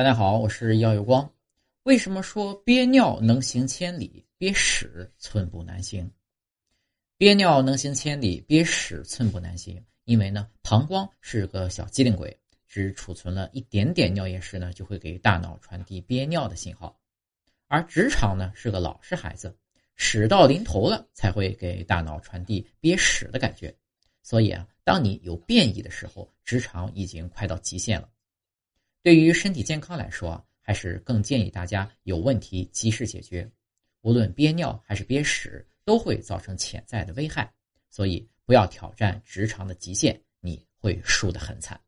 大家好，我是耀有光。为什么说憋尿能行千里，憋屎寸步难行？憋尿能行千里，憋屎寸步难行。因为呢，膀胱是个小机灵鬼，只储存了一点点尿液时呢，就会给大脑传递憋尿的信号；而直肠呢是个老实孩子，屎到临头了才会给大脑传递憋屎的感觉。所以啊，当你有便意的时候，直肠已经快到极限了。对于身体健康来说，还是更建议大家有问题及时解决。无论憋尿还是憋屎，都会造成潜在的危害，所以不要挑战直肠的极限，你会输得很惨。